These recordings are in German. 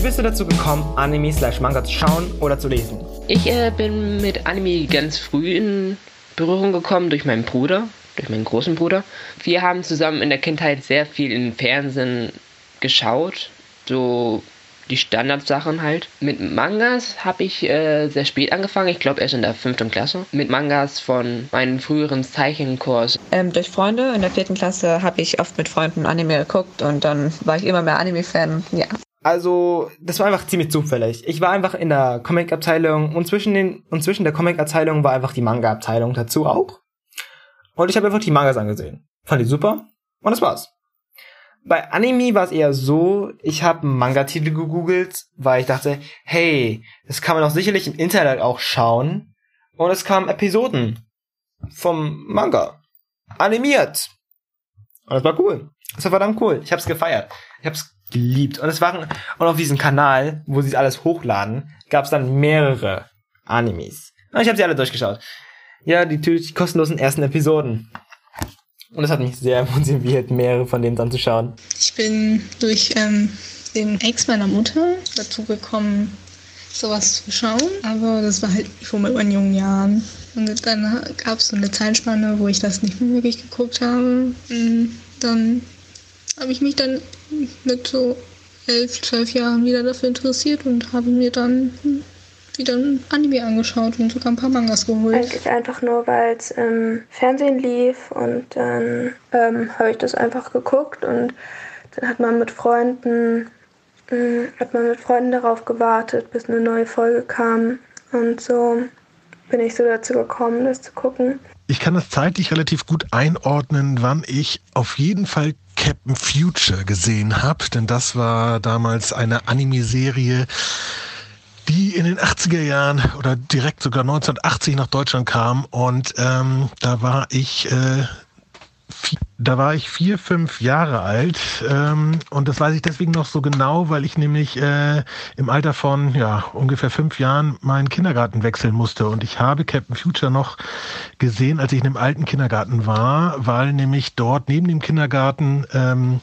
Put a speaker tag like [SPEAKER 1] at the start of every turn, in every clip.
[SPEAKER 1] Wie bist du dazu gekommen, Anime slash Manga zu schauen oder zu lesen?
[SPEAKER 2] Ich äh, bin mit Anime ganz früh in Berührung gekommen durch meinen Bruder, durch meinen großen Bruder. Wir haben zusammen in der Kindheit sehr viel im Fernsehen geschaut, so die Standardsachen halt. Mit Mangas habe ich äh, sehr spät angefangen, ich glaube erst in der fünften Klasse. Mit Mangas von meinem früheren Zeichenkurs.
[SPEAKER 3] Ähm, durch Freunde. In der vierten Klasse habe ich oft mit Freunden Anime geguckt und dann war ich immer mehr Anime-Fan. Ja.
[SPEAKER 1] Also, das war einfach ziemlich zufällig. Ich war einfach in der Comic-Abteilung und zwischen den und zwischen der Comic-Abteilung war einfach die Manga-Abteilung dazu auch. Und ich habe einfach die Mangas angesehen. Fand die super und das war's. Bei Anime war es eher so, ich habe Manga-Titel gegoogelt, weil ich dachte, hey, das kann man doch sicherlich im Internet auch schauen. Und es kamen Episoden vom Manga. Animiert. Und das war cool. Das war verdammt cool. Ich hab's gefeiert. Ich hab's geliebt. Und es waren, und auf diesem Kanal, wo sie alles hochladen, gab es dann mehrere Animes. Und ich habe sie alle durchgeschaut. Ja, die, die kostenlosen ersten Episoden. Und es hat mich sehr motiviert, mehrere von denen dann zu schauen.
[SPEAKER 4] Ich bin durch ähm, den Ex meiner Mutter dazu gekommen, sowas zu schauen. Aber das war halt vor meinen jungen Jahren. Und dann gab es so eine Zeitspanne, wo ich das nicht mehr wirklich geguckt habe. Und dann habe ich mich dann mit so elf, zwölf Jahren wieder dafür interessiert und habe mir dann wieder ein Anime angeschaut und sogar ein paar Mangas geholt.
[SPEAKER 5] Eigentlich einfach nur, weil es im Fernsehen lief und dann ähm, habe ich das einfach geguckt und dann hat man mit Freunden äh, hat man mit Freunden darauf gewartet, bis eine neue Folge kam und so bin ich so dazu gekommen, das zu gucken.
[SPEAKER 6] Ich kann das zeitlich relativ gut einordnen, wann ich auf jeden Fall Captain Future gesehen habe, denn das war damals eine Anime-Serie, die in den 80er Jahren oder direkt sogar 1980 nach Deutschland kam. Und ähm, da war ich äh, da war ich vier, fünf Jahre alt ähm, und das weiß ich deswegen noch so genau, weil ich nämlich äh, im Alter von ja ungefähr fünf Jahren meinen Kindergarten wechseln musste. Und ich habe Captain Future noch gesehen, als ich in einem alten Kindergarten war, weil nämlich dort neben dem Kindergarten ähm,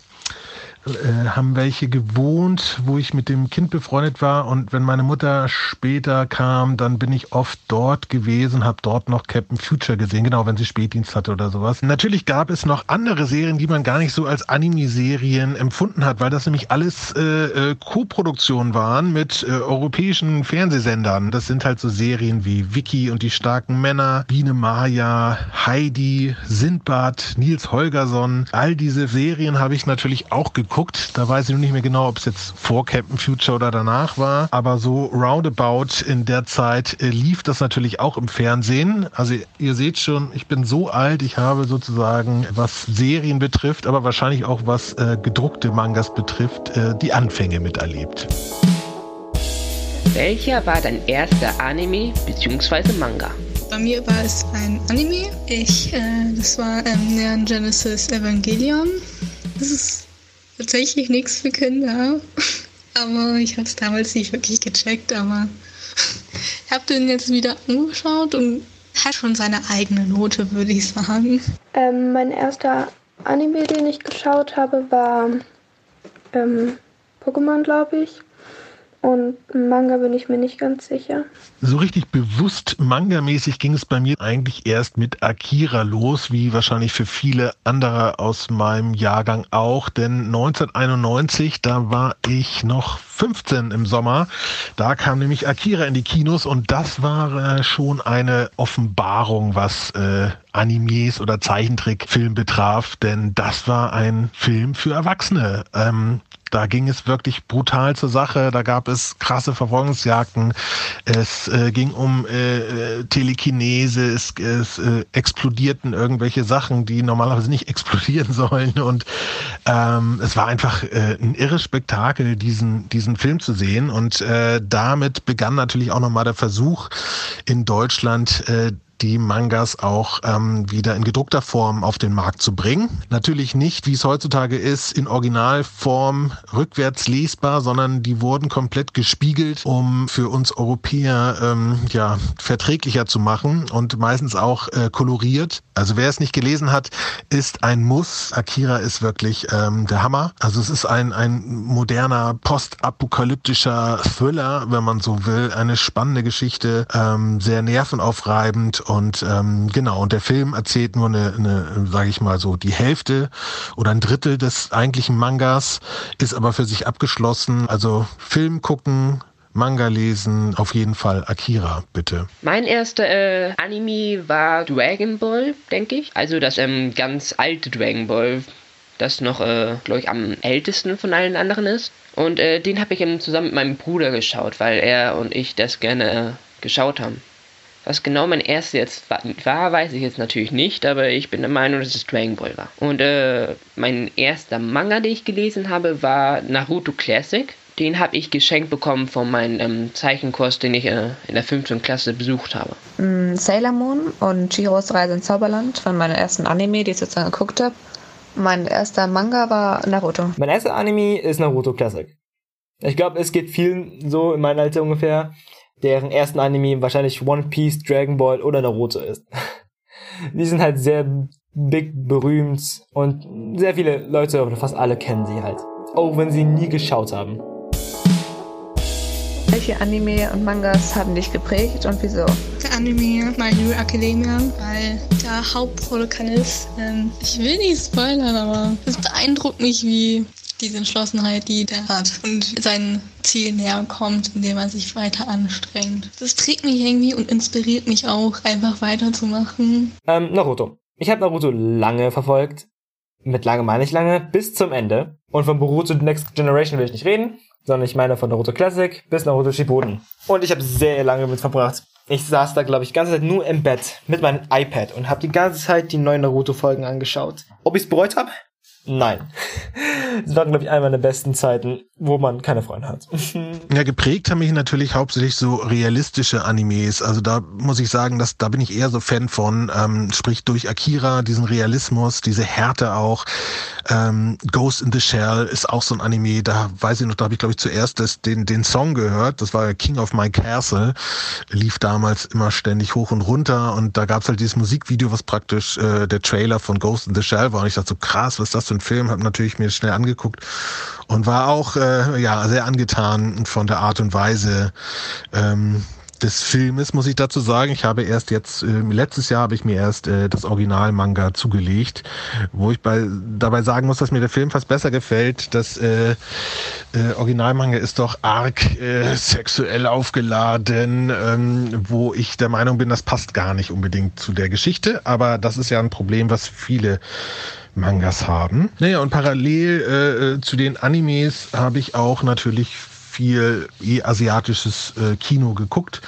[SPEAKER 6] äh, haben welche gewohnt, wo ich mit dem Kind befreundet war. Und wenn meine Mutter später kam, dann bin ich oft dort gewesen, habe dort noch Captain Future gesehen, genau, wenn sie Spätdienst hatte oder sowas. Natürlich gab es noch andere Serien, die man gar nicht so als Anime-Serien empfunden hat, weil das nämlich alles äh, äh, Co-Produktionen waren mit äh, europäischen Fernsehsendern. Das sind halt so Serien wie Vicky und die starken Männer, Biene Maya, Heidi, Sindbad, Nils Holgersson. All diese Serien habe ich natürlich auch geguckt geguckt. Da weiß ich noch nicht mehr genau, ob es jetzt vor Captain Future oder danach war. Aber so roundabout in der Zeit äh, lief das natürlich auch im Fernsehen. Also ihr seht schon, ich bin so alt, ich habe sozusagen, was Serien betrifft, aber wahrscheinlich auch was äh, gedruckte Mangas betrifft, äh, die Anfänge miterlebt.
[SPEAKER 2] Welcher war dein erster Anime bzw. Manga?
[SPEAKER 4] Bei mir war es ein Anime. Ich, äh, das war ähm, Neon Genesis Evangelion. Das ist tatsächlich nichts für Kinder. Aber ich habe es damals nicht wirklich gecheckt, aber ich habe den jetzt wieder angeschaut und hat schon seine eigene Note, würde ich sagen.
[SPEAKER 5] Ähm, mein erster Anime, den ich geschaut habe, war ähm, Pokémon, glaube ich. Und Manga bin ich mir nicht ganz sicher.
[SPEAKER 6] So richtig bewusst Manga-mäßig ging es bei mir eigentlich erst mit Akira los, wie wahrscheinlich für viele andere aus meinem Jahrgang auch. Denn 1991, da war ich noch 15 im Sommer. Da kam nämlich Akira in die Kinos und das war äh, schon eine Offenbarung, was äh, Animes oder Zeichentrickfilm betraf, denn das war ein Film für Erwachsene. Ähm, da ging es wirklich brutal zur Sache. Da gab es krasse Verfolgungsjagden. Es äh, ging um äh, Telekinese. Es, es äh, explodierten irgendwelche Sachen, die normalerweise nicht explodieren sollen. Und ähm, es war einfach äh, ein irres Spektakel, diesen, diesen Film zu sehen. Und äh, damit begann natürlich auch nochmal der Versuch in Deutschland, äh, die Mangas auch ähm, wieder in gedruckter Form auf den Markt zu bringen. Natürlich nicht, wie es heutzutage ist, in Originalform rückwärts lesbar, sondern die wurden komplett gespiegelt, um für uns Europäer ähm, ja verträglicher zu machen und meistens auch äh, koloriert. Also wer es nicht gelesen hat, ist ein Muss. Akira ist wirklich ähm, der Hammer. Also es ist ein, ein moderner, postapokalyptischer Thriller, wenn man so will. Eine spannende Geschichte, ähm, sehr nervenaufreibend und ähm, genau. Und der Film erzählt nur eine, eine sage ich mal so, die Hälfte oder ein Drittel des eigentlichen Mangas, ist aber für sich abgeschlossen. Also Film gucken, Manga lesen, auf jeden Fall Akira, bitte.
[SPEAKER 2] Mein erster äh, Anime war Dragon Ball, denke ich. Also das ähm, ganz alte Dragon Ball, das noch, äh, glaube ich, am ältesten von allen anderen ist. Und äh, den habe ich eben zusammen mit meinem Bruder geschaut, weil er und ich das gerne äh, geschaut haben. Was genau mein erster jetzt war, weiß ich jetzt natürlich nicht, aber ich bin der Meinung, dass es Dragon Ball war. Und äh, mein erster Manga, den ich gelesen habe, war Naruto Classic. Den habe ich geschenkt bekommen von meinem ähm, Zeichenkurs, den ich äh, in der 15. Klasse besucht habe.
[SPEAKER 3] Mm, Sailor Moon und Chihiros Reise ins Zauberland von meinem ersten Anime, die ich sozusagen geguckt habe. Mein erster Manga war Naruto.
[SPEAKER 1] Mein erster Anime ist Naruto Classic. Ich glaube, es geht vielen so in meinem Alter ungefähr, deren ersten Anime wahrscheinlich One Piece, Dragon Ball oder Naruto ist. Die sind halt sehr big berühmt und sehr viele Leute oder fast alle kennen sie halt. Auch wenn sie nie geschaut haben.
[SPEAKER 3] Welche Anime und Mangas haben dich geprägt und wieso?
[SPEAKER 4] Der Anime My Hero Academia, weil der Hauptprotagonist, ähm, ich will nicht spoilern, aber es beeindruckt mich, wie diese Entschlossenheit, die der hat und sein Ziel näher kommt, indem er sich weiter anstrengt. Das trägt mich irgendwie und inspiriert mich auch, einfach weiterzumachen.
[SPEAKER 1] Ähm, Naruto. Ich habe Naruto lange verfolgt. Mit lange meine ich lange, bis zum Ende. Und von Boruto Next Generation will ich nicht reden sondern ich meine von Naruto Classic bis Naruto Shippuden. Und ich habe sehr lange mit verbracht. Ich saß da, glaube ich, die ganze Zeit nur im Bett mit meinem iPad und habe die ganze Zeit die neuen Naruto-Folgen angeschaut. Ob ich es bereut habe? Nein. Es waren, glaube ich, eine meiner besten Zeiten, wo man keine Freunde hat.
[SPEAKER 6] ja, geprägt haben mich natürlich hauptsächlich so realistische Animes. Also da muss ich sagen, dass da bin ich eher so Fan von. Ähm, sprich durch Akira, diesen Realismus, diese Härte auch. Ähm, Ghost in the Shell ist auch so ein Anime. Da weiß ich noch, da habe ich, glaube ich, zuerst das, den, den Song gehört. Das war King of My Castle. Lief damals immer ständig hoch und runter. Und da gab es halt dieses Musikvideo, was praktisch äh, der Trailer von Ghost in the Shell war. Und ich dachte so, krass, was ist das für ein Film? Habe natürlich mir schnell angeguckt und war auch äh, ja sehr angetan von der Art und Weise ähm, des Filmes, muss ich dazu sagen. Ich habe erst jetzt, äh, letztes Jahr habe ich mir erst äh, das Original-Manga zugelegt, wo ich bei, dabei sagen muss, dass mir der Film fast besser gefällt. Das äh, äh, Original-Manga ist doch arg äh, sexuell aufgeladen, ähm, wo ich der Meinung bin, das passt gar nicht unbedingt zu der Geschichte. Aber das ist ja ein Problem, was viele Mangas haben. Naja, und parallel äh, äh, zu den Animes habe ich auch natürlich viel eh asiatisches äh, Kino geguckt.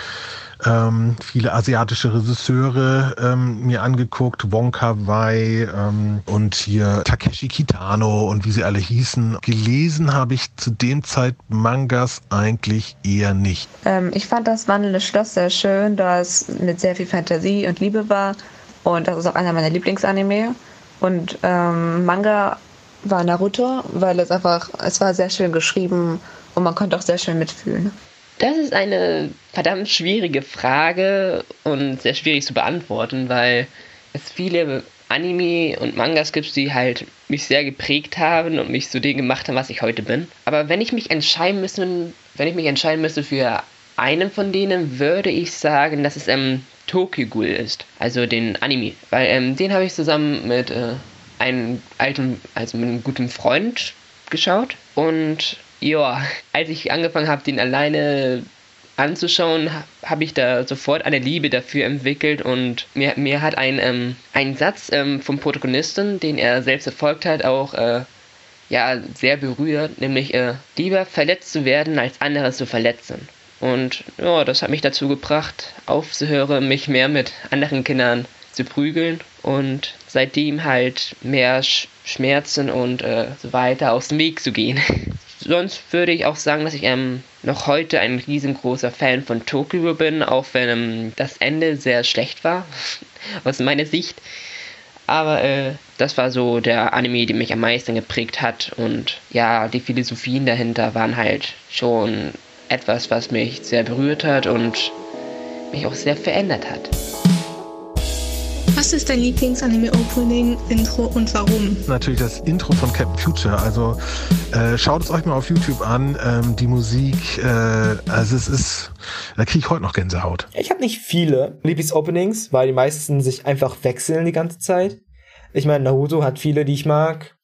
[SPEAKER 6] Ähm, viele asiatische Regisseure ähm, mir angeguckt, Wonka Wai ähm, und hier Takeshi Kitano und wie sie alle hießen. Gelesen habe ich zu dem Zeit Mangas eigentlich eher nicht.
[SPEAKER 3] Ähm, ich fand das Wandelnde Schloss sehr schön, da es mit sehr viel Fantasie und Liebe war. Und das ist auch einer meiner Lieblingsanime. Und ähm, Manga war Naruto, weil es einfach, es war sehr schön geschrieben und man konnte auch sehr schön mitfühlen.
[SPEAKER 2] Das ist eine verdammt schwierige Frage und sehr schwierig zu beantworten, weil es viele Anime und Mangas gibt, die halt mich sehr geprägt haben und mich zu dem gemacht haben, was ich heute bin. Aber wenn ich mich entscheiden müsste, wenn ich mich entscheiden müsste für einen von denen, würde ich sagen, dass es ähm, Tokyo Ghoul ist, also den Anime, weil ähm, den habe ich zusammen mit äh, einem alten, also mit einem guten Freund geschaut und ja, als ich angefangen habe, den alleine anzuschauen, habe ich da sofort eine Liebe dafür entwickelt und mir, mir hat ein, ähm, ein Satz ähm, vom Protagonisten, den er selbst erfolgt hat, auch äh, ja, sehr berührt, nämlich äh, lieber verletzt zu werden, als andere zu verletzen. Und ja, das hat mich dazu gebracht, aufzuhören, mich mehr mit anderen Kindern zu prügeln und seitdem halt mehr Sch Schmerzen und äh, so weiter aus dem Weg zu gehen. sonst würde ich auch sagen, dass ich ähm, noch heute ein riesengroßer Fan von Tokyo bin, auch wenn ähm, das Ende sehr schlecht war, aus meiner Sicht. Aber äh, das war so der Anime, der mich am meisten geprägt hat. Und ja, die Philosophien dahinter waren halt schon etwas, was mich sehr berührt hat und mich auch sehr verändert hat.
[SPEAKER 4] Was ist dein Lieblings-Anime-Opening, Intro und warum?
[SPEAKER 6] Natürlich das Intro von Captain Future. Also äh, schaut es euch mal auf YouTube an. Ähm, die Musik, äh, also es ist, da kriege ich heute noch Gänsehaut.
[SPEAKER 1] Ich habe nicht viele Lieblings-Openings, weil die meisten sich einfach wechseln die ganze Zeit. Ich meine, Naruto hat viele, die ich mag.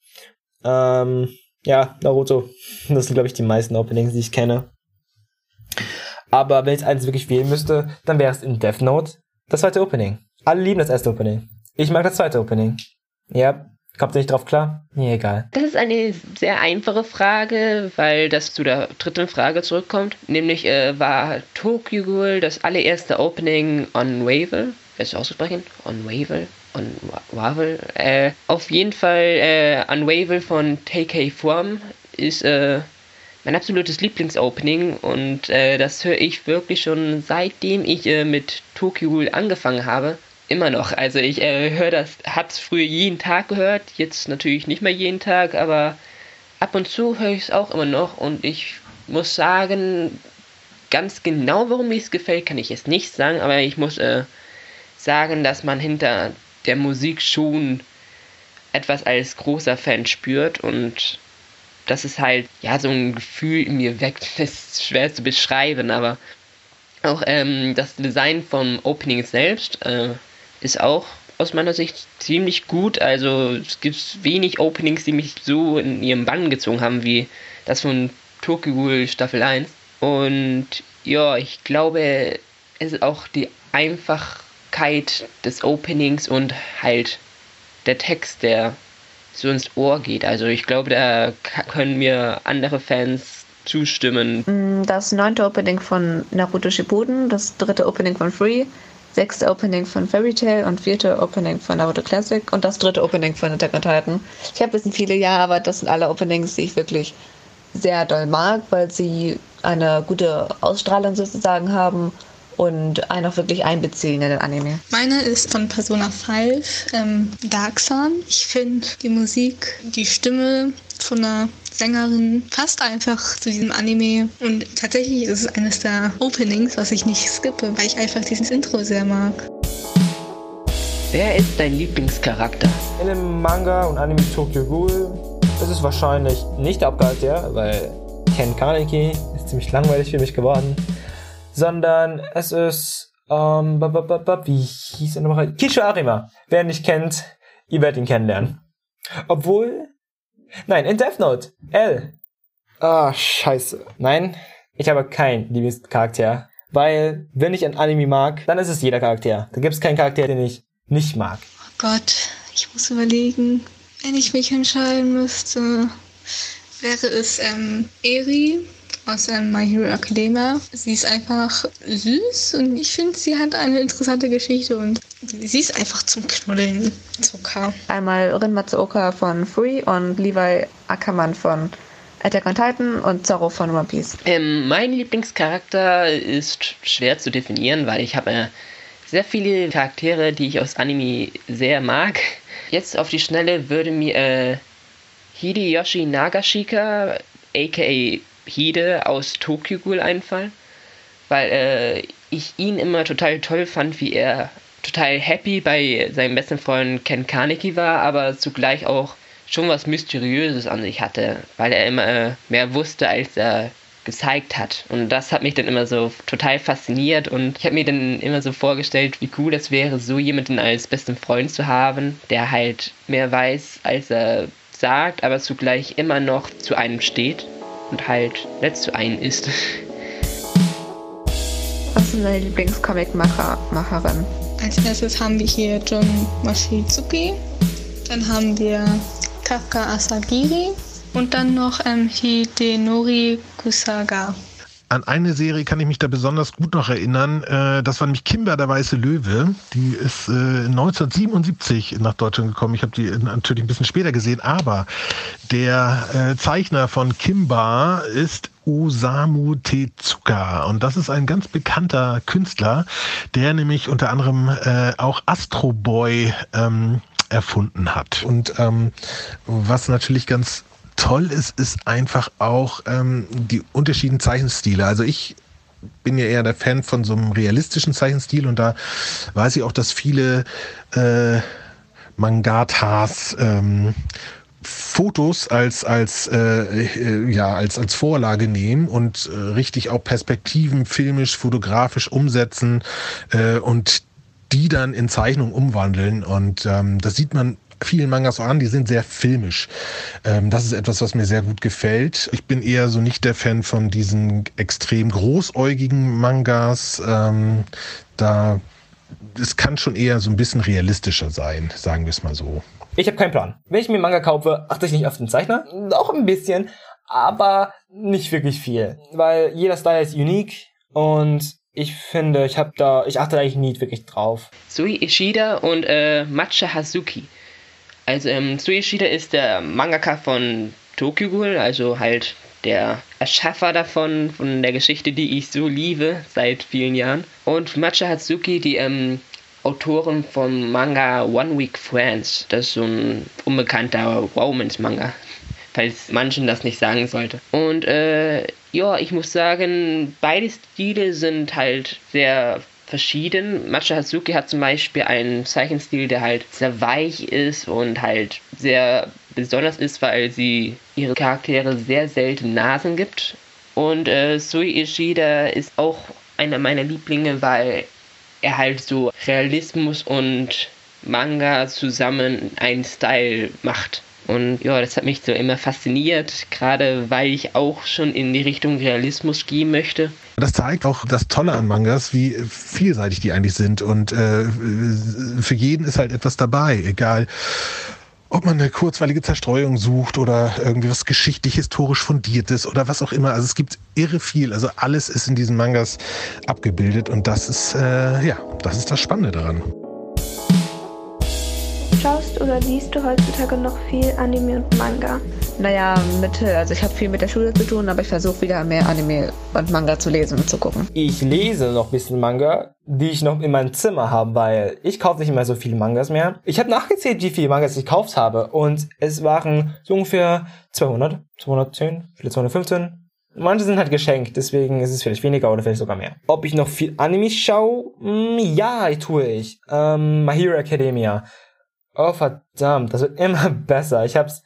[SPEAKER 1] Ähm, ja, Naruto. Das sind, glaube ich, die meisten Openings, die ich kenne. Aber wenn ich eins wirklich wählen müsste, dann wäre es in Death Note das zweite Opening. Alle lieben das erste Opening. Ich mag das zweite Opening. Ja, kommt ihr nicht drauf klar? Mir egal.
[SPEAKER 2] Das ist eine sehr einfache Frage, weil das zu der dritten Frage zurückkommt. Nämlich äh, war Tokyo Ghoul das allererste Opening on Wavel? Willst du aussprechen? On Wavel? On Wavel? Äh, auf jeden Fall äh, on Wavel von TK Form ist äh, mein absolutes Lieblingsopening und äh, das höre ich wirklich schon seitdem ich äh, mit Tokyo Ghoul angefangen habe immer noch. Also ich äh, höre das, hab's früher jeden Tag gehört, jetzt natürlich nicht mehr jeden Tag, aber ab und zu höre ich es auch immer noch und ich muss sagen, ganz genau, warum mir es gefällt, kann ich jetzt nicht sagen, aber ich muss äh, sagen, dass man hinter der Musik schon etwas als großer Fan spürt und das ist halt, ja, so ein Gefühl in mir weckt. Das ist schwer zu beschreiben, aber auch ähm, das Design vom Opening selbst äh, ist auch aus meiner Sicht ziemlich gut. Also es gibt wenig Openings, die mich so in ihren Bann gezogen haben wie das von Tokyo Staffel 1. Und ja, ich glaube, es ist auch die Einfachkeit des Openings und halt der Text, der so ins Ohr geht. Also ich glaube, da können mir andere Fans zustimmen.
[SPEAKER 3] Mm, das neunte Opening von Naruto Shippuden, das dritte Opening von Free, sechste Opening von Fairy Tail und vierte Opening von Naruto Classic und das dritte Opening von Attack on Titan. Ich habe jetzt viele Jahre, aber das sind alle Openings, die ich wirklich sehr doll mag, weil sie eine gute Ausstrahlung sozusagen haben und einen auch wirklich einbeziehen in den Anime.
[SPEAKER 4] Meine ist von Persona 5, ähm, Dark Sun. Ich finde die Musik, die Stimme von einer Sängerin passt einfach zu diesem Anime. Und tatsächlich ist es eines der Openings, was ich nicht skippe, weil ich einfach dieses Intro sehr mag.
[SPEAKER 2] Wer ist dein Lieblingscharakter?
[SPEAKER 1] In dem Manga und Anime Tokyo Ghoul ist es wahrscheinlich nicht der Hauptcharakter, weil Ken Kaneki ist ziemlich langweilig für mich geworden, sondern es ist, ähm, wie hieß er nochmal? Kisho Arima. Wer ihn nicht kennt, ihr werdet ihn kennenlernen. Obwohl Nein, in Death Note. L. Ah, scheiße. Nein, ich habe keinen Lieblingscharakter. Weil, wenn ich ein Anime mag, dann ist es jeder Charakter. Da gibt es keinen Charakter, den ich nicht mag.
[SPEAKER 4] Oh Gott, ich muss überlegen, wenn ich mich entscheiden müsste, wäre es ähm, Eri aus ähm, My Hero Academia. Sie ist einfach süß und ich finde, sie hat eine interessante Geschichte und sie ist einfach zum Knuddeln Zucker.
[SPEAKER 3] Einmal Rin Matsuoka von Free und Levi Ackermann von Attack on Titan und Zorro von One Piece.
[SPEAKER 2] Ähm, mein Lieblingscharakter ist schwer zu definieren, weil ich habe äh, sehr viele Charaktere, die ich aus Anime sehr mag. Jetzt auf die Schnelle würde mir äh, Hideyoshi Nagashika, aka Hide aus Tokyo Ghoul einfallen, weil äh, ich ihn immer total toll fand, wie er total happy bei seinem besten Freund Ken Kaneki war, aber zugleich auch schon was Mysteriöses an sich hatte, weil er immer äh, mehr wusste, als er gezeigt hat. Und das hat mich dann immer so total fasziniert und ich habe mir dann immer so vorgestellt, wie cool das wäre, so jemanden als besten Freund zu haben, der halt mehr weiß, als er sagt, aber zugleich immer noch zu einem steht und halt nett zu einem ist.
[SPEAKER 3] Was ist deine Lieblingscomic-Macherin?
[SPEAKER 4] Als erstes haben wir hier John Mashizuki, dann haben wir Kafka Asagiri und dann noch ähm, Hidenori Kusaga.
[SPEAKER 6] An eine Serie kann ich mich da besonders gut noch erinnern. Äh, das war nämlich Kimber, der weiße Löwe. Die ist äh, 1977 nach Deutschland gekommen. Ich habe die natürlich ein bisschen später gesehen, aber der äh, Zeichner von Kimba ist Osamu Tezuka. Und das ist ein ganz bekannter Künstler, der nämlich unter anderem äh, auch Astro Boy ähm, erfunden hat. Und ähm, was natürlich ganz toll ist, ist einfach auch ähm, die unterschiedlichen Zeichenstile. Also ich bin ja eher der Fan von so einem realistischen Zeichenstil und da weiß ich auch, dass viele äh, Mangatas ähm, Fotos als als äh, äh, ja als als Vorlage nehmen und äh, richtig auch Perspektiven filmisch fotografisch umsetzen äh, und die dann in Zeichnung umwandeln und ähm, das sieht man vielen Mangas auch an, die sind sehr filmisch. Ähm, das ist etwas, was mir sehr gut gefällt. Ich bin eher so nicht der Fan von diesen extrem großäugigen Mangas. Ähm, da es kann schon eher so ein bisschen realistischer sein, sagen wir es mal so.
[SPEAKER 1] Ich habe keinen Plan. Wenn ich mir Manga kaufe, achte ich nicht auf den Zeichner. Auch ein bisschen, aber nicht wirklich viel. Weil jeder Style ist unique und ich finde, ich habe da, ich achte eigentlich nie wirklich drauf.
[SPEAKER 2] Sui Ishida und äh, Matcha Hazuki. Also ähm, Sui Ishida ist der Mangaka von Tokyo Ghoul, also halt der Erschaffer davon, von der Geschichte, die ich so liebe seit vielen Jahren. Und Matcha Hazuki, die ähm, Autorin vom Manga One Week Friends. Das ist so ein unbekannter Romance-Manga, falls manchen das nicht sagen sollte. Und äh, ja, ich muss sagen, beide Stile sind halt sehr verschieden. Matcha Hazuki hat zum Beispiel einen Zeichenstil, der halt sehr weich ist und halt sehr besonders ist, weil sie ihre Charaktere sehr selten Nasen gibt. Und äh, Sui Ishida ist auch einer meiner Lieblinge, weil er halt so Realismus und Manga zusammen einen Style macht. Und ja, das hat mich so immer fasziniert, gerade weil ich auch schon in die Richtung Realismus gehen möchte.
[SPEAKER 6] Das zeigt auch das Tolle an Mangas, wie vielseitig die eigentlich sind. Und äh, für jeden ist halt etwas dabei, egal ob man eine kurzweilige Zerstreuung sucht oder irgendwie was geschichtlich historisch fundiertes oder was auch immer. Also es gibt irre viel. Also alles ist in diesen Mangas abgebildet und das ist äh, ja, das ist das Spannende daran.
[SPEAKER 5] Schaust oder liest du heutzutage noch viel Anime und Manga?
[SPEAKER 3] Naja, Mittel. Also ich habe viel mit der Schule zu tun, aber ich versuche wieder mehr Anime und Manga zu lesen und zu gucken.
[SPEAKER 1] Ich lese noch ein bisschen Manga, die ich noch in meinem Zimmer habe, weil ich kaufe nicht mehr so viele Mangas mehr. Ich habe nachgezählt, wie viele Mangas ich gekauft habe und es waren so ungefähr 200, 210, vielleicht 215. Manche sind halt geschenkt, deswegen ist es vielleicht weniger oder vielleicht sogar mehr. Ob ich noch viel Anime schaue? Mm, ja, ich tue ich. Ähm, My Hero Academia. Oh verdammt, das wird immer besser. Ich hab's,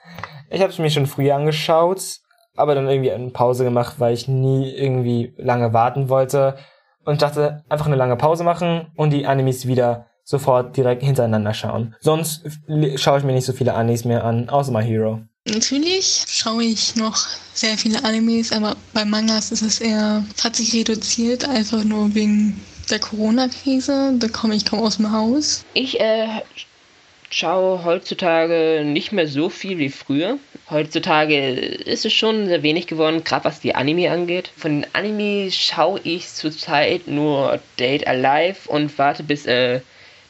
[SPEAKER 1] ich hab's mir schon früher angeschaut, aber dann irgendwie eine Pause gemacht, weil ich nie irgendwie lange warten wollte und dachte, einfach eine lange Pause machen und die Animes wieder sofort direkt hintereinander schauen. Sonst schaue ich mir nicht so viele Animes mehr an, außer My Hero.
[SPEAKER 4] Natürlich schaue ich noch sehr viele Animes, aber bei Mangas ist es eher, hat sich reduziert, einfach nur wegen der Corona-Krise. Da komme ich kaum aus dem Haus.
[SPEAKER 2] Ich äh, schaue heutzutage nicht mehr so viel wie früher. Heutzutage ist es schon sehr wenig geworden, gerade was die Anime angeht. Von den Anime schaue ich zurzeit nur Date Alive und warte bis äh,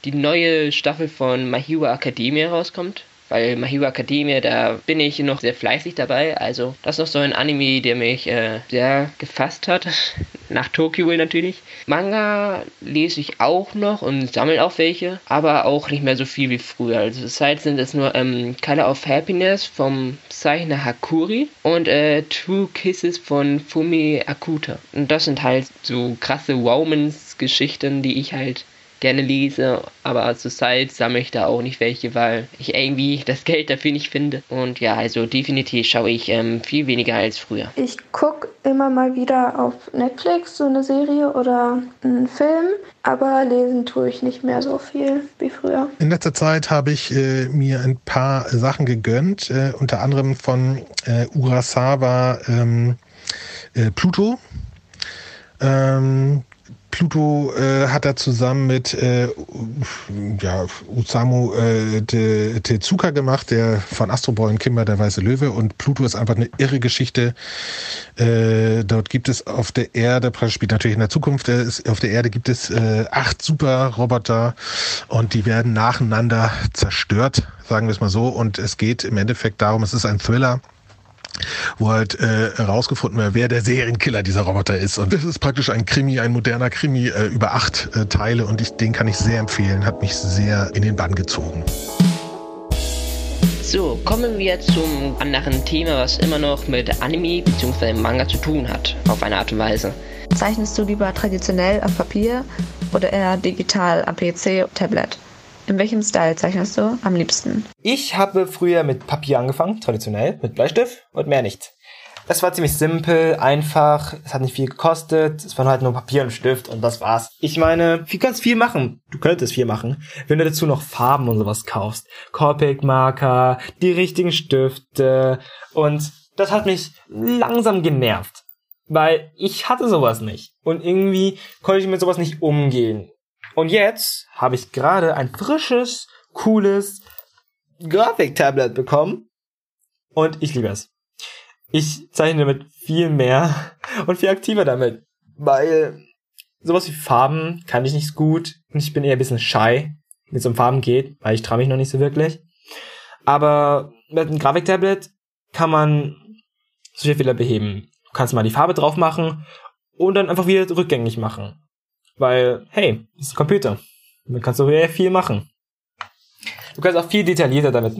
[SPEAKER 2] die neue Staffel von My Hero Academia rauskommt weil My Hero Academia, da bin ich noch sehr fleißig dabei. Also das ist noch so ein Anime, der mich äh, sehr gefasst hat. Nach Tokyo natürlich. Manga lese ich auch noch und sammle auch welche, aber auch nicht mehr so viel wie früher. Also zurzeit sind es nur ähm, Color of Happiness vom Zeichner Hakuri und äh, Two Kisses von Fumi Akuta. Und das sind halt so krasse Womans-Geschichten, die ich halt gerne lese, aber zurzeit sammle ich da auch nicht welche, weil ich irgendwie das Geld dafür nicht finde. Und ja, also definitiv schaue ich ähm, viel weniger als früher.
[SPEAKER 5] Ich gucke immer mal wieder auf Netflix so eine Serie oder einen Film, aber lesen tue ich nicht mehr so viel wie früher.
[SPEAKER 6] In letzter Zeit habe ich äh, mir ein paar Sachen gegönnt, äh, unter anderem von äh, Urasawa ähm, äh, Pluto. Ähm, Pluto äh, hat er zusammen mit äh, ja, Usamu äh, Te Tezuka gemacht, der von Astro und Kimber der Weiße Löwe. Und Pluto ist einfach eine irre Geschichte. Äh, dort gibt es auf der Erde, spielt natürlich in der Zukunft, äh, auf der Erde gibt es äh, acht Super-Roboter und die werden nacheinander zerstört, sagen wir es mal so. Und es geht im Endeffekt darum, es ist ein Thriller wo halt äh, herausgefunden wird, wer der Serienkiller dieser Roboter ist. Und das ist praktisch ein Krimi, ein moderner Krimi äh, über acht äh, Teile und ich, den kann ich sehr empfehlen, hat mich sehr in den Bann gezogen.
[SPEAKER 2] So, kommen wir zum anderen Thema, was immer noch mit Anime bzw. Manga zu tun hat, auf eine Art und Weise.
[SPEAKER 3] Zeichnest du lieber traditionell auf Papier oder eher digital am PC, Tablet? In welchem Style zeichnest du am liebsten?
[SPEAKER 1] Ich habe früher mit Papier angefangen, traditionell, mit Bleistift und mehr nicht. Es war ziemlich simpel, einfach, es hat nicht viel gekostet, es waren halt nur Papier und Stift und das war's. Ich meine, du kannst viel machen. Du könntest viel machen, wenn du dazu noch Farben und sowas kaufst. Copic-Marker, die richtigen Stifte und das hat mich langsam genervt. Weil ich hatte sowas nicht. Und irgendwie konnte ich mit sowas nicht umgehen. Und jetzt habe ich gerade ein frisches, cooles Grafiktablet bekommen. Und ich liebe es. Ich zeichne damit viel mehr und viel aktiver damit. Weil sowas wie Farben kann ich nicht gut. Und ich bin eher ein bisschen shy, wenn es um Farben geht, weil ich traue mich noch nicht so wirklich. Aber mit einem Grafiktablet kann man solche Fehler beheben. Du kannst mal die Farbe drauf machen und dann einfach wieder rückgängig machen. Weil, hey, das ist ein Computer. Damit kannst du sehr viel machen. Du kannst auch viel detaillierter damit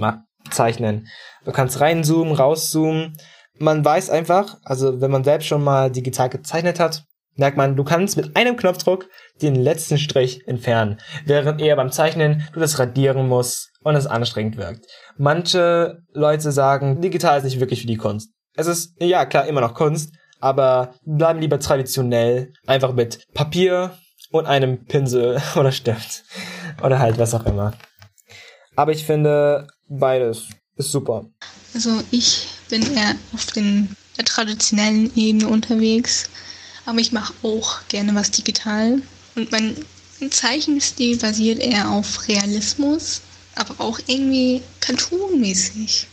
[SPEAKER 1] zeichnen. Du kannst reinzoomen, rauszoomen. Man weiß einfach, also wenn man selbst schon mal digital gezeichnet hat, merkt man, du kannst mit einem Knopfdruck den letzten Strich entfernen, während eher beim Zeichnen du das radieren musst und es anstrengend wirkt. Manche Leute sagen, digital ist nicht wirklich für die Kunst. Es ist, ja klar, immer noch Kunst, aber bleiben lieber traditionell, einfach mit Papier, und einem Pinsel oder Stift. Oder halt was auch immer. Aber ich finde, beides ist super.
[SPEAKER 4] Also ich bin eher auf den, der traditionellen Ebene unterwegs. Aber ich mache auch gerne was digital. Und mein Zeichenstil basiert eher auf Realismus, aber auch irgendwie Cartoon-mäßig.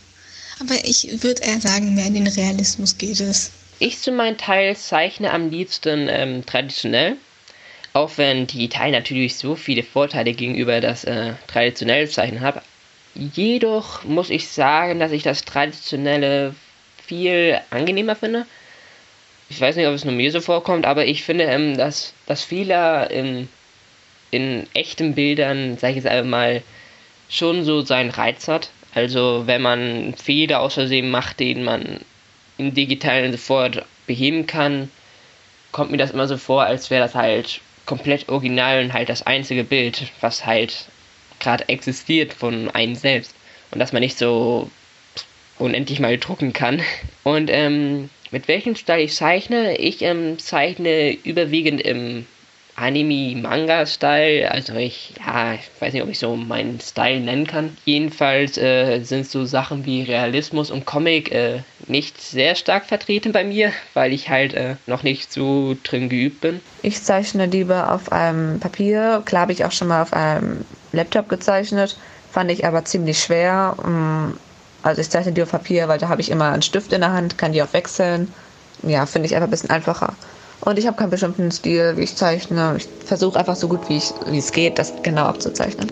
[SPEAKER 4] Aber ich würde eher sagen, mehr in den Realismus geht es.
[SPEAKER 2] Ich zu meinem Teil zeichne am liebsten ähm, traditionell. Auch wenn digital natürlich so viele Vorteile gegenüber das äh, traditionelle Zeichnen hat. Jedoch muss ich sagen, dass ich das traditionelle viel angenehmer finde. Ich weiß nicht, ob es nur mir so vorkommt, aber ich finde, ähm, dass, dass Fehler in, in echten Bildern, sag ich jetzt einmal, schon so seinen Reiz hat. Also wenn man Fehler aus Versehen macht, den man im Digitalen sofort beheben kann, kommt mir das immer so vor, als wäre das halt komplett original und halt das einzige Bild, was halt gerade existiert von einem selbst. Und dass man nicht so unendlich mal drucken kann. Und ähm, mit welchem Style ich zeichne? Ich ähm, zeichne überwiegend im Anime-Manga-Style. Also ich, ja, ich weiß nicht, ob ich so meinen Style nennen kann. Jedenfalls äh, sind so Sachen wie Realismus und Comic äh, nicht sehr stark vertreten bei mir, weil ich halt äh, noch nicht so drin geübt bin.
[SPEAKER 3] Ich zeichne lieber auf einem Papier. Klar habe ich auch schon mal auf einem Laptop gezeichnet, fand ich aber ziemlich schwer. Mm, also ich zeichne die auf Papier, weil da habe ich immer einen Stift in der Hand, kann die auch wechseln. Ja, finde ich einfach ein bisschen einfacher. Und ich habe keinen bestimmten Stil, wie ich zeichne. Ich versuche einfach so gut wie, ich, wie es geht, das genau abzuzeichnen.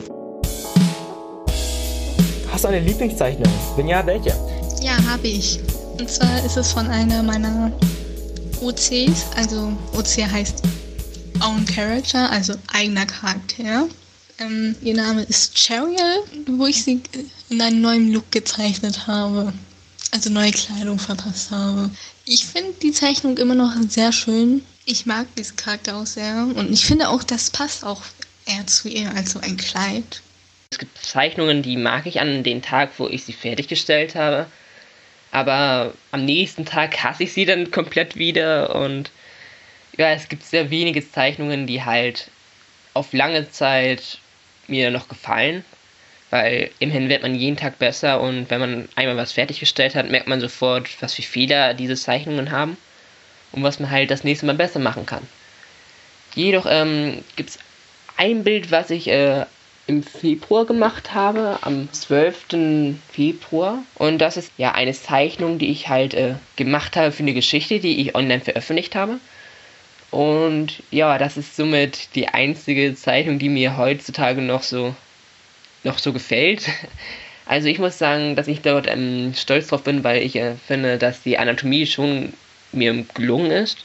[SPEAKER 1] Hast du eine Lieblingszeichnung? Wenn ja, welche?
[SPEAKER 4] Ja, habe ich. Und zwar ist es von einer meiner OCs. Also OC heißt Own Character, also eigener Charakter. Ähm, ihr Name ist Cheriel, wo ich sie in einen neuen Look gezeichnet habe. Also neue Kleidung verpasst habe. Ich finde die Zeichnung immer noch sehr schön. Ich mag diesen Charakter auch sehr. Und ich finde auch, das passt auch eher zu ihr als so ein Kleid.
[SPEAKER 2] Es gibt Zeichnungen, die mag ich an den Tag, wo ich sie fertiggestellt habe. Aber am nächsten Tag hasse ich sie dann komplett wieder. Und ja, es gibt sehr wenige Zeichnungen, die halt auf lange Zeit mir noch gefallen weil immerhin wird man jeden Tag besser und wenn man einmal was fertiggestellt hat, merkt man sofort, was für Fehler diese Zeichnungen haben und was man halt das nächste Mal besser machen kann. Jedoch ähm, gibt es ein Bild, was ich äh, im Februar gemacht habe, am 12. Februar. Und das ist ja eine Zeichnung, die ich halt äh, gemacht habe für eine Geschichte, die ich online veröffentlicht habe. Und ja, das ist somit die einzige Zeichnung, die mir heutzutage noch so noch so gefällt. Also ich muss sagen, dass ich dort ähm, stolz drauf bin, weil ich äh, finde, dass die Anatomie schon mir gelungen ist.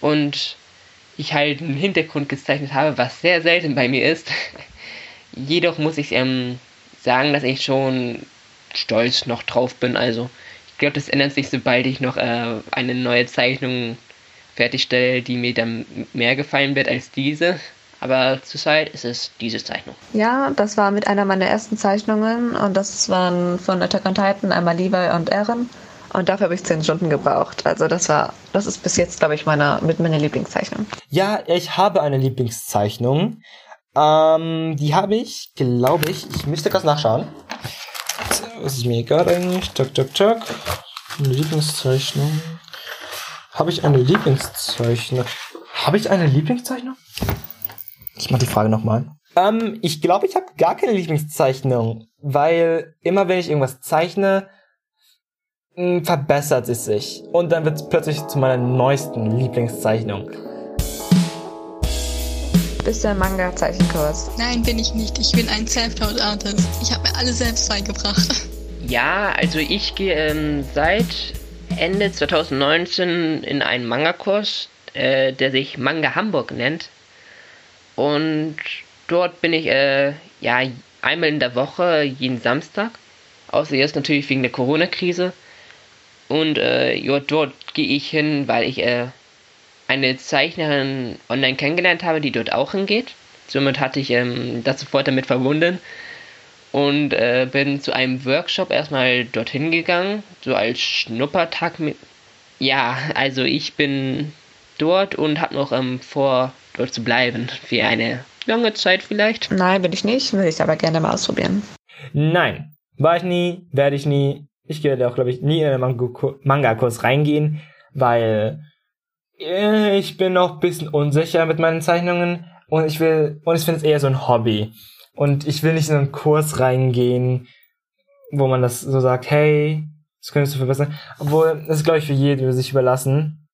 [SPEAKER 2] Und ich halt einen Hintergrund gezeichnet habe, was sehr selten bei mir ist. Jedoch muss ich ähm, sagen, dass ich schon stolz noch drauf bin. Also ich glaube, das ändert sich, sobald ich noch äh, eine neue Zeichnung fertigstelle, die mir dann mehr gefallen wird als diese. Aber zurzeit ist es diese Zeichnung.
[SPEAKER 3] Ja, das war mit einer meiner ersten Zeichnungen und das waren von Attack on Titan einmal Levi und Aaron. Und dafür habe ich zehn Stunden gebraucht. Also das war, das ist bis jetzt, glaube ich, meine, mit meiner Lieblingszeichnung.
[SPEAKER 1] Ja, ich habe eine Lieblingszeichnung. Ähm, die habe ich, glaube ich, ich müsste kurz nachschauen. Das ist mir egal eigentlich. Tuk, tuk, tuk. Eine Lieblingszeichnung. Habe ich eine Lieblingszeichnung? Habe ich eine Lieblingszeichnung? Ich mach die Frage nochmal. Ähm, ich glaube, ich habe gar keine Lieblingszeichnung, weil immer wenn ich irgendwas zeichne, mh, verbessert es sich. Und dann wird es plötzlich zu meiner neuesten Lieblingszeichnung.
[SPEAKER 3] Bist du ein Manga-Zeichenkurs?
[SPEAKER 4] Nein, bin ich nicht. Ich bin ein Self-Taught-Artist. Ich habe mir alles selbst beigebracht.
[SPEAKER 2] Ja, also ich gehe ähm, seit Ende 2019 in einen Manga-Kurs, äh, der sich Manga Hamburg nennt. Und dort bin ich äh, ja einmal in der Woche, jeden Samstag. Außer jetzt natürlich wegen der Corona-Krise. Und äh, ja, dort gehe ich hin, weil ich äh, eine Zeichnerin online kennengelernt habe, die dort auch hingeht. Somit hatte ich ähm, das sofort damit verbunden und äh, bin zu einem Workshop erstmal dorthin gegangen, so als Schnuppertag. Ja, also ich bin dort und habe noch ähm, vor, dort zu bleiben. Für eine lange Zeit vielleicht.
[SPEAKER 3] Nein, bin ich nicht. Will ich aber gerne mal ausprobieren.
[SPEAKER 1] Nein, war ich nie, werde ich nie. Ich werde auch, glaube ich, nie in einen Manga-Kurs reingehen, weil äh, ich bin noch ein bisschen unsicher mit meinen Zeichnungen und ich will, und ich finde es eher so ein Hobby. Und ich will nicht in einen Kurs reingehen, wo man das so sagt, hey, das könntest du verbessern. Obwohl, das ist, glaube ich, für jeden über sich überlassen,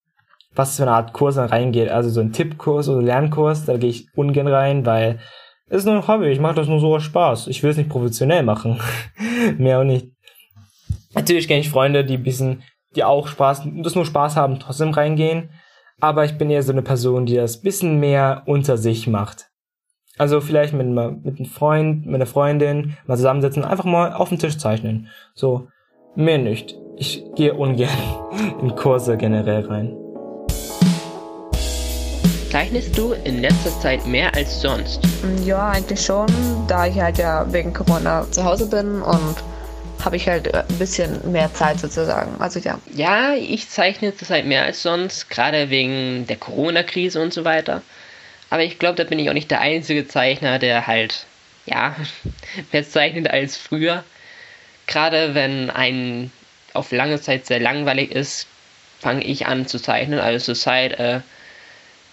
[SPEAKER 1] was für eine Art Kurs dann reingeht. Also so ein Tippkurs oder Lernkurs, da gehe ich ungern rein, weil es ist nur ein Hobby. Ich mache das nur so aus Spaß. Ich will es nicht professionell machen. Mehr auch nicht. Natürlich kenne ich Freunde, die bisschen, die auch Spaß, das nur Spaß haben, trotzdem reingehen. Aber ich bin eher so eine Person, die das bisschen mehr unter sich macht. Also vielleicht mit, mit einem Freund, mit einer Freundin mal zusammensetzen, einfach mal auf den Tisch zeichnen. So, mehr nicht. Ich gehe ungern in Kurse generell rein.
[SPEAKER 2] Zeichnest du in letzter Zeit mehr als sonst?
[SPEAKER 3] Ja, eigentlich schon, da ich halt ja wegen Corona zu Hause bin und habe ich halt ein bisschen mehr Zeit sozusagen. Also ja.
[SPEAKER 2] Ja, ich zeichne zurzeit mehr als sonst, gerade wegen der Corona-Krise und so weiter. Aber ich glaube, da bin ich auch nicht der einzige Zeichner, der halt, ja, mehr zeichnet als früher. Gerade wenn ein auf lange Zeit sehr langweilig ist, fange ich an zu zeichnen. Also zurzeit äh,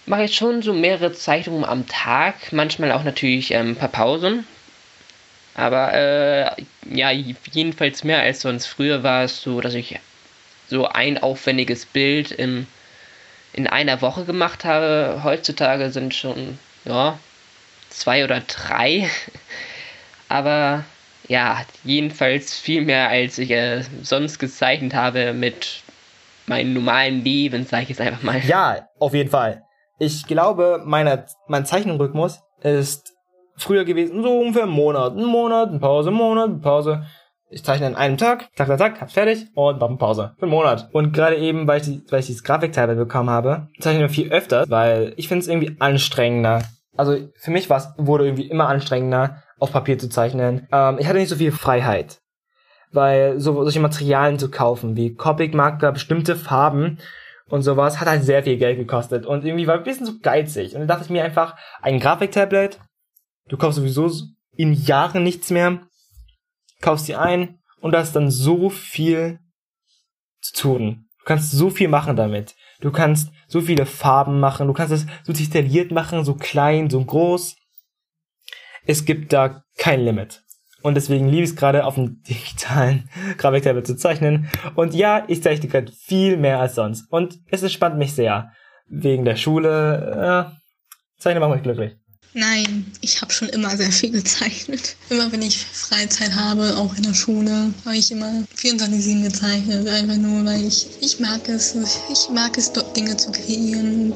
[SPEAKER 2] mache ich schon so mehrere Zeichnungen am Tag, manchmal auch natürlich ähm, ein paar Pausen. Aber äh, ja, jedenfalls mehr als sonst. Früher war es so, dass ich so ein aufwendiges Bild in, in einer Woche gemacht habe. Heutzutage sind schon, ja, zwei oder drei. Aber ja, jedenfalls viel mehr, als ich äh, sonst gezeichnet habe mit meinem normalen Leben, sage ich jetzt einfach mal.
[SPEAKER 1] Ja, auf jeden Fall. Ich glaube, meine, mein Zeichenrhythmus ist früher gewesen, so ungefähr ein Monat. Ein Monat, eine Pause, ein Monat, eine Pause. Ich zeichne an einem Tag, zack, zack, zack, hab's fertig und mach eine Pause. Für einen Monat. Und gerade eben, weil ich, die, weil ich dieses Grafikteil bekommen habe, zeichne ich viel öfter, weil ich finde es irgendwie anstrengender. Also für mich war's, wurde irgendwie immer anstrengender, auf Papier zu zeichnen. Ähm, ich hatte nicht so viel Freiheit. Weil so, solche Materialien zu kaufen, wie Copic-Marker, bestimmte Farben und sowas, hat halt sehr viel Geld gekostet. Und irgendwie war ein bisschen so geizig. Und dann dachte ich mir einfach, ein Grafiktablet, du kaufst sowieso in Jahren nichts mehr, kaufst die ein und da ist dann so viel zu tun. Du kannst so viel machen damit. Du kannst so viele Farben machen, du kannst es so detailliert machen, so klein, so groß. Es gibt da kein Limit. Und deswegen liebe ich es gerade auf dem digitalen Grafiktablet zu zeichnen. Und ja, ich zeichne gerade viel mehr als sonst. Und es entspannt mich sehr. Wegen der Schule. Äh, Zeichnen macht mich glücklich.
[SPEAKER 4] Nein, ich habe schon immer sehr viel gezeichnet. Immer wenn ich Freizeit habe, auch in der Schule, habe ich immer 24-7 gezeichnet. Einfach nur, weil ich, ich mag es. Ich mag es, dort Dinge zu kreieren.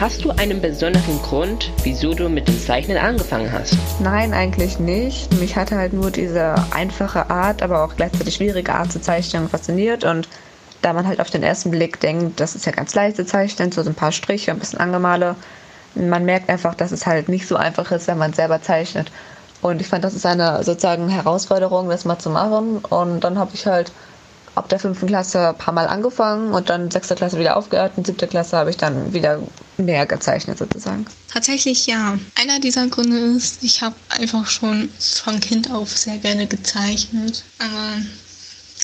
[SPEAKER 2] Hast du einen besonderen Grund, wieso du mit dem Zeichnen angefangen hast?
[SPEAKER 3] Nein, eigentlich nicht. Mich hatte halt nur diese einfache Art, aber auch gleichzeitig schwierige Art zu zeichnen fasziniert und da man halt auf den ersten Blick denkt, das ist ja ganz leicht zu zeichnen, so ein paar Striche, ein bisschen Angemale, man merkt einfach, dass es halt nicht so einfach ist, wenn man selber zeichnet. Und ich fand, das ist eine sozusagen Herausforderung, das mal zu machen. Und dann habe ich halt ab der fünften Klasse ein paar Mal angefangen und dann sechste Klasse wieder aufgehört und siebte Klasse habe ich dann wieder mehr gezeichnet sozusagen.
[SPEAKER 4] Tatsächlich ja. Einer dieser Gründe ist, ich habe einfach schon von Kind auf sehr gerne gezeichnet. Aber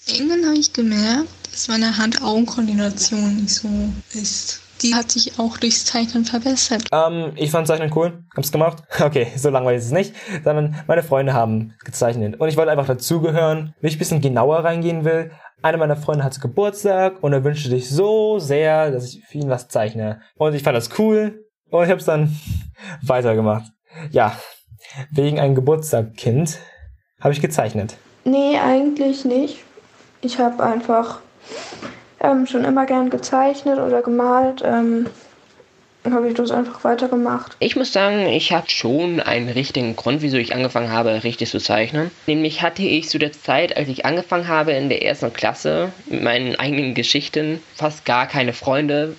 [SPEAKER 4] irgendwann habe ich gemerkt, dass meine Hand-Augen-Koordination nicht so ist die hat sich auch durchs Zeichnen verbessert.
[SPEAKER 1] Ähm, ich fand Zeichnen cool. Hab's gemacht. Okay, so langweilig ist es nicht. Sondern meine Freunde haben gezeichnet. Und ich wollte einfach dazugehören. Wenn ich ein bisschen genauer reingehen will, einer meiner Freunde hatte Geburtstag und er wünschte sich so sehr, dass ich für ihn was zeichne. Und ich fand das cool und ich hab's dann weitergemacht. Ja, wegen einem Geburtstagkind habe ich gezeichnet.
[SPEAKER 5] Nee, eigentlich nicht. Ich habe einfach ähm, schon immer gern gezeichnet oder gemalt. Ähm, habe ich das einfach weitergemacht.
[SPEAKER 2] Ich muss sagen, ich habe schon einen richtigen Grund, wieso ich angefangen habe, richtig zu zeichnen. Nämlich hatte ich zu der Zeit, als ich angefangen habe in der ersten Klasse mit meinen eigenen Geschichten, fast gar keine Freunde,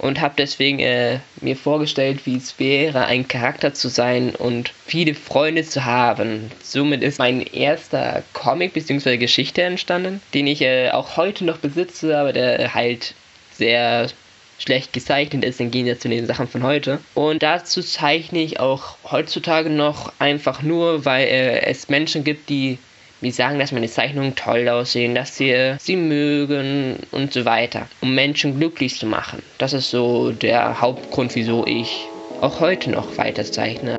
[SPEAKER 2] und habe deswegen äh, mir vorgestellt, wie es wäre, ein Charakter zu sein und viele Freunde zu haben. Somit ist mein erster Comic bzw. Geschichte entstanden, den ich äh, auch heute noch besitze, aber der halt sehr schlecht gezeichnet ist im Gegensatz zu den Sachen von heute. Und dazu zeichne ich auch heutzutage noch einfach nur, weil äh, es Menschen gibt, die wir sagen, dass meine Zeichnungen toll aussehen, dass sie sie mögen und so weiter, um Menschen glücklich zu machen. Das ist so der Hauptgrund, wieso ich auch heute noch weiter zeichne.